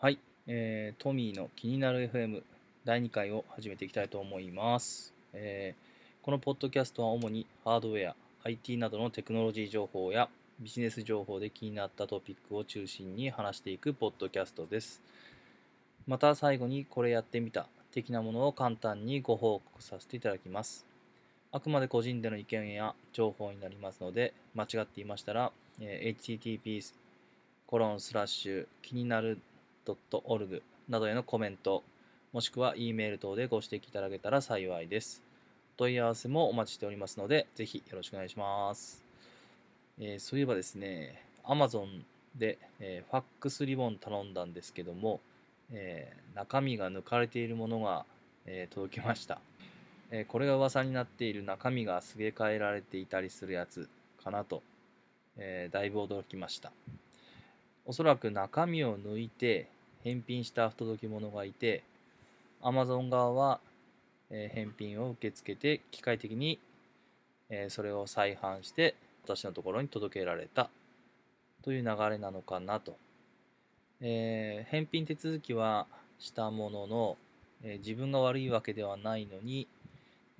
はい、えートミーの気になる FM 第2回を始めていきたいと思います、えーこのポッドキャストは主にハードウェア、IT などのテクノロジー情報やビジネス情報で気になったトピックを中心に話していくポッドキャストです。また最後にこれやってみた的なものを簡単にご報告させていただきます。あくまで個人での意見や情報になりますので、間違っていましたら、えー http コロンスラッシュ気になる .org などへのコメント、もしくは E メール等でご指摘いただけたら幸いです。問い合わせもお待ちしておりますので、ぜひよろしくお願いします。えーそういえばですね、Amazon で、えーファックスリボン頼んだんですけども、えー中身が抜かれているものが、え届きました、えこれが噂になっている中身がすげ替えられていたりするやつかなと、えだいぶ驚きました。おそらく中身を抜いて返品した不届き者がいて Amazon 側は、え返品を受け付けて機械的に、えそれを再販して私のところに届けられた。という流れなのかなと、えー返品手続きはしたものの、え自分が悪いわけではないのに、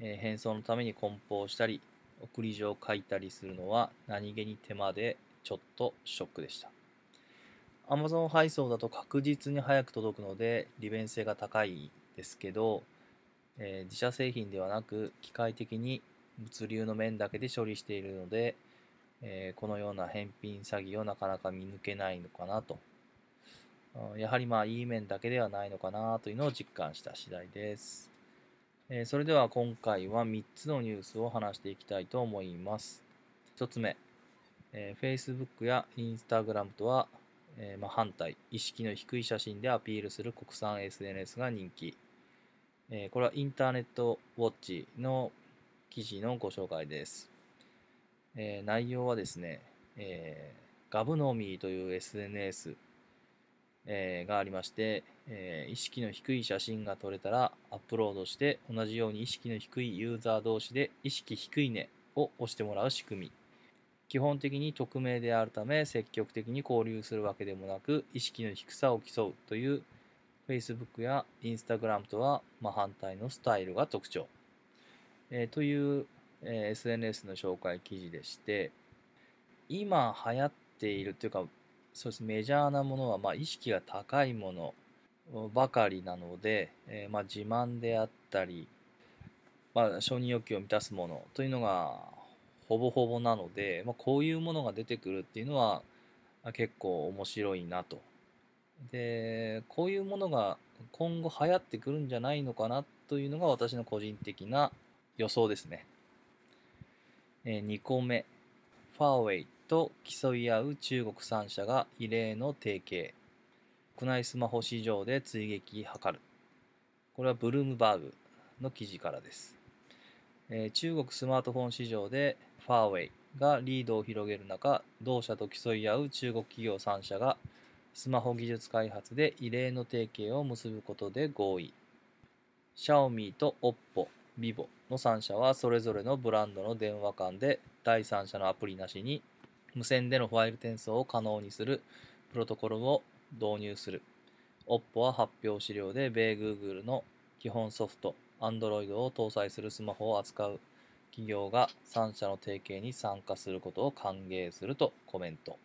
え返送のために梱包したり送り状を書いたりするのは何気に手間でちょっとショックでした。Amazon 配送だと確実に早く届くので利便性が高いですけど、えー自社製品ではなく機械的に物流の面だけで処理しているので、えーこのような返品詐欺をなかなか見抜けないのかなと。やはりまあいい面だけではないのかなというのを実感した次第です、えーそれでは今回は3つのニュースを話していきたいと思います。1つ目、えー Facebook や Instagram とはえーまあ、反対、意識の低い写真でアピールする国産 SNS が人気。えーこれはインターネットウォッチの記事のご紹介です。えー内容はですね、えーガブノミーという SNS、えがありまして、え意識の低い写真が撮れたらアップロードして同じように意識の低いユーザー同士で意識低いねを押してもらう仕組み。基本的に匿名であるため積極的に交流するわけでもなく意識の低さを競うという Facebook や Instagram とは真反対のスタイルが特徴、えーという、えー SNS の紹介記事でして今流行っているというかそうですメジャーなものは、まあ、意識が高いものばかりなので、えーまあ、自慢であったり、まあ、承認欲求を満たすものというのがほぼほぼなので、まあ、こういうものが出てくるっていうのは結構面白いなと。で、こういうものが今後流行ってくるんじゃないのかなというのが私の個人的な予想ですね。え2個目、ファーウェイと競い合う中国3社が異例の提携。国内スマホ市場で追撃図る。これはブルームバーグの記事からです。えー中国スマートフォン市場でファーウェイがリードを広げる中、同社と競い合う中国企業3社がスマホ技術開発で異例の提携を結ぶことで合意。シャオミーと OPPO、vivo の3社はそれぞれのブランドの電話間で第三者のアプリなしに無線でのファイル転送を可能にするプロトコルを導入する。OPPO は発表資料で米 Google の基本ソフト Android を搭載するスマホを扱う企業が3社の提携に参加することを歓迎するとコメント。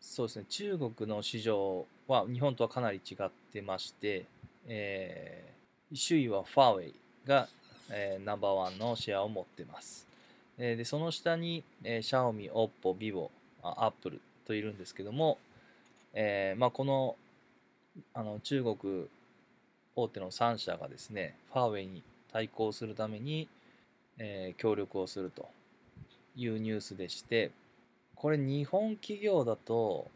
そうですね、中国の市場は日本とはかなり違ってまして、えー首位はファーウェイが、えーナンバーワンのシェアを持ってます。えーでその下に、えー、シャオミ、オッポ、ビボ、アップルといるんですけども、えーまあ、このあの中国大手の3社がですね、ファーウェイに対抗するために、えー協力をするというニュースでして、これ日本企業だと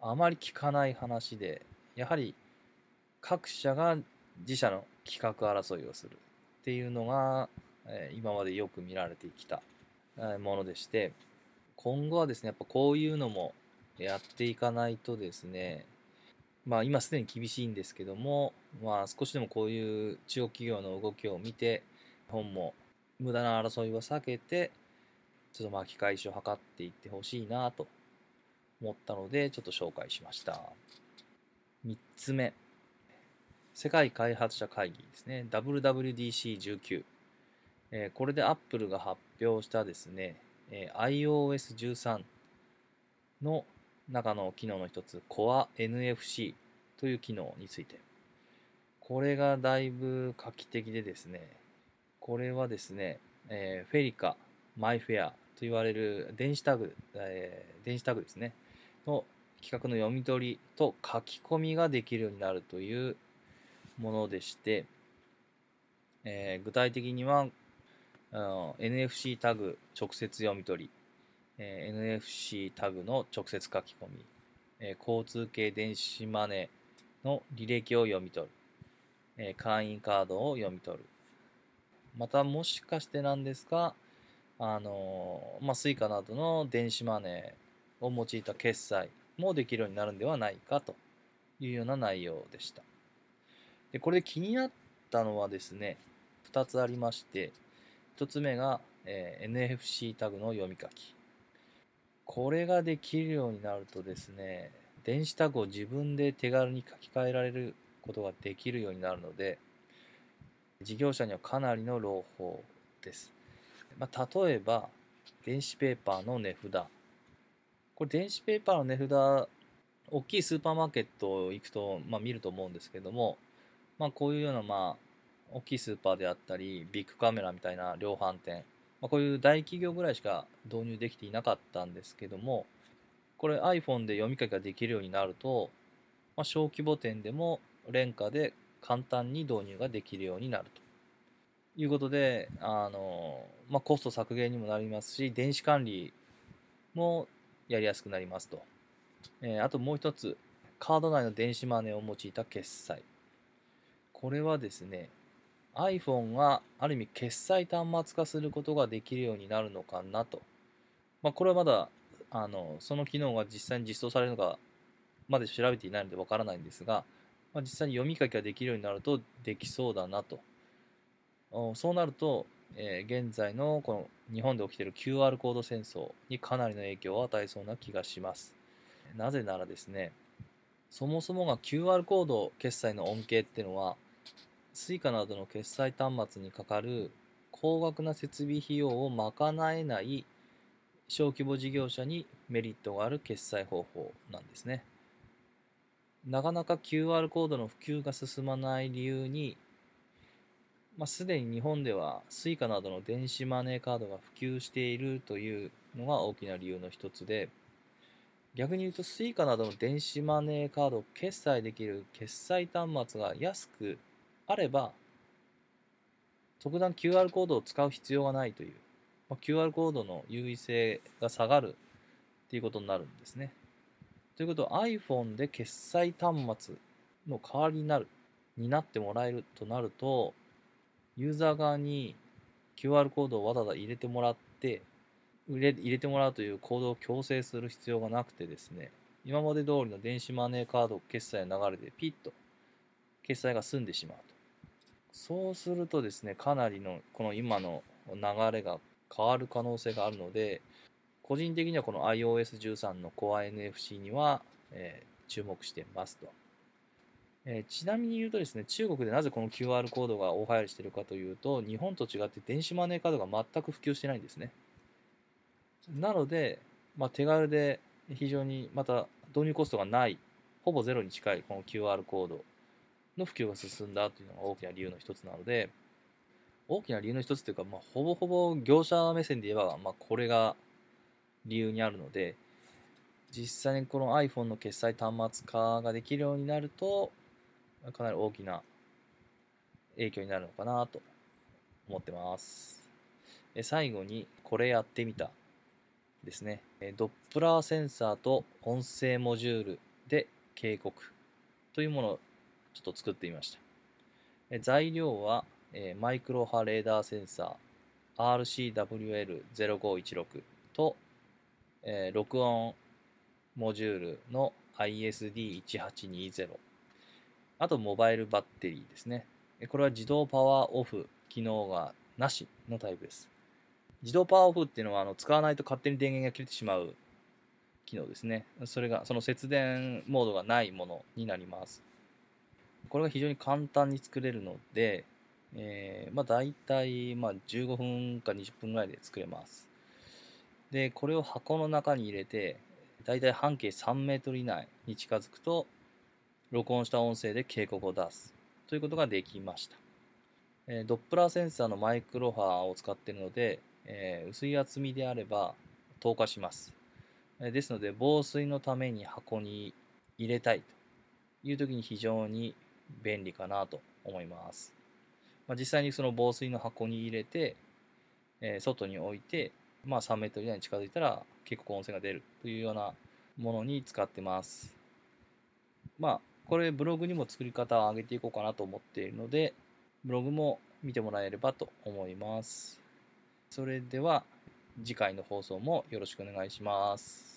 あまり聞かない話で、やはり各社が自社の企画争いをするっていうのが、えー今までよく見られてきたものでして、今後はですね、やっぱこういうのもやっていかないとですね、まあ今すでに厳しいんですけども、まあ少しでもこういう中国企業の動きを見て、日本も無駄な争いを避けて、ちょっと巻き返しを図っていってほしいなと思ったので、ちょっと紹介しました。3つ目。世界開発者会議ですね。WWDC19、えー、これで Apple が発表したですね、えー、iOS13 の中の機能の一つ Core NFC という機能について。これがだいぶ画期的でですねこれはですね、えー、フェリカマイフェアと言われる電子タグ、えー、電子タグですねの企画の読み取りと書き込みができるようになるというものでして、えー、具体的には、NFC タグ直接読み取り、えー、NFC タグの直接書き込み、えー、交通系電子マネーの履歴を読み取る、えー、会員カードを読み取る。またもしかしてなんですが、あのまあ、Suica などの電子マネーを用いた決済もできるようになるんではないかというような内容でした。でこれで気になったのはですね、2つありまして、1つ目が、えー、NFC タグの読み書き。これができるようになるとですね、電子タグを自分で手軽に書き換えられることができるようになるので、事業者にはかなりの朗報です。まあ、例えば、電子ペーパーの値札。これ電子ペーパーの値札、大きいスーパーマーケット行くと、まあ、見ると思うんですけども、まあ、こういうような、まあ、大きいスーパーであったり、ビッグカメラみたいな量販店、まあ、こういう大企業ぐらいしか導入できていなかったんですけども、これ iPhone で読み書きができるようになると、まあ、小規模店でも廉価で簡単に導入ができるようになるということで、あのまあ、コスト削減にもなりますし、電子管理もやりやすくなりますと。えー、あともう一つ、カード内の電子マネーを用いた決済。これはですね、iPhone がある意味決済端末化することができるようになるのかなと。まあ、これはまだあのその機能が実際に実装されるのかまで調べていないのでわからないんですが、まあ、実際に読み書きができるようになるとできそうだなと。そうなると、えー、現在のこの日本で起きている QR コード戦争にかなりの影響を与えそうな気がします。なぜならですね、そもそもが QR コード決済の恩恵っていうのは Suica などの決済端末にかかる高額な設備費用を賄えない小規模事業者にメリットがある決済方法なんですね。なかなか QR コードの普及が進まない理由に、まあ、すでに日本では Suica などの電子マネーカードが普及しているというのが大きな理由の一つで、逆に言うと Suica などの電子マネーカードを決済できる決済端末が安くあれば、特段 QR コードを使う必要がないという、まあ、QR コードの優位性が下がるっていうことになるんですね。ということは iPhone で決済端末の代わりになる、になってもらえるとなると、ユーザー側に QR コードをわざわざ入れてもらって、入れ入れてもらうという行動を強制する必要がなくてですね、今まで通りの電子マネーカード決済の流れでピッと決済が済んでしまうと。そうするとですね、かなりのこの今の流れが変わる可能性があるので、個人的にはこの iOS13 の Core NFC には、えー、注目してますと。えー、ちなみに言うとですね、中国でなぜこの QR コードが大流行りしているかというと、日本と違って電子マネーカードが全く普及してないんですね。なので、まあ、手軽で非常にまた導入コストがない、ほぼゼロに近いこの QR コードの普及が進んだというのが大きな理由の一つなので、大きな理由の一つというか、まあ、ほぼほぼ業者目線で言えば、まあ、これが理由にあるので、実際にこの iPhone の決済端末化ができるようになると、かなり大きな影響になるのかなと思ってます。最後に、これやってみたですね。ドップラーセンサーと音声モジュールで警告というものをちょっと作ってみました。材料はマイクロ波レーダーセンサー RCWL0516 と録音モジュールの ISD1820 あとモバイルバッテリーですね。これは自動パワーオフ機能がなしのタイプです。自動パワーオフっていうのはあの使わないと勝手に電源が切れてしまう機能ですね。それが、その節電モードがないものになります。これが非常に簡単に作れるので、えー、まあ大体まあ15分か20分ぐらいで作れます。で、これを箱の中に入れて、大体半径3メートル以内に近づくと、録音した音声で警告を出すということができました。え、ドップラーセンサーのマイクロ波を使っているので、え、薄い厚みであれば透過します。え、ですので、防水のために箱に入れたいという時に非常に便利かなと思います。まあ、実際にその防水の箱に入れて、え、外に置いて、まあ、3メートル以内に近づいたら結構温泉が出るというようなものに使ってます。まあ、これブログにも作り方を上げていこうかなと思っているので、ブログも見てもらえればと思います。それでは次回の放送もよろしくお願いします。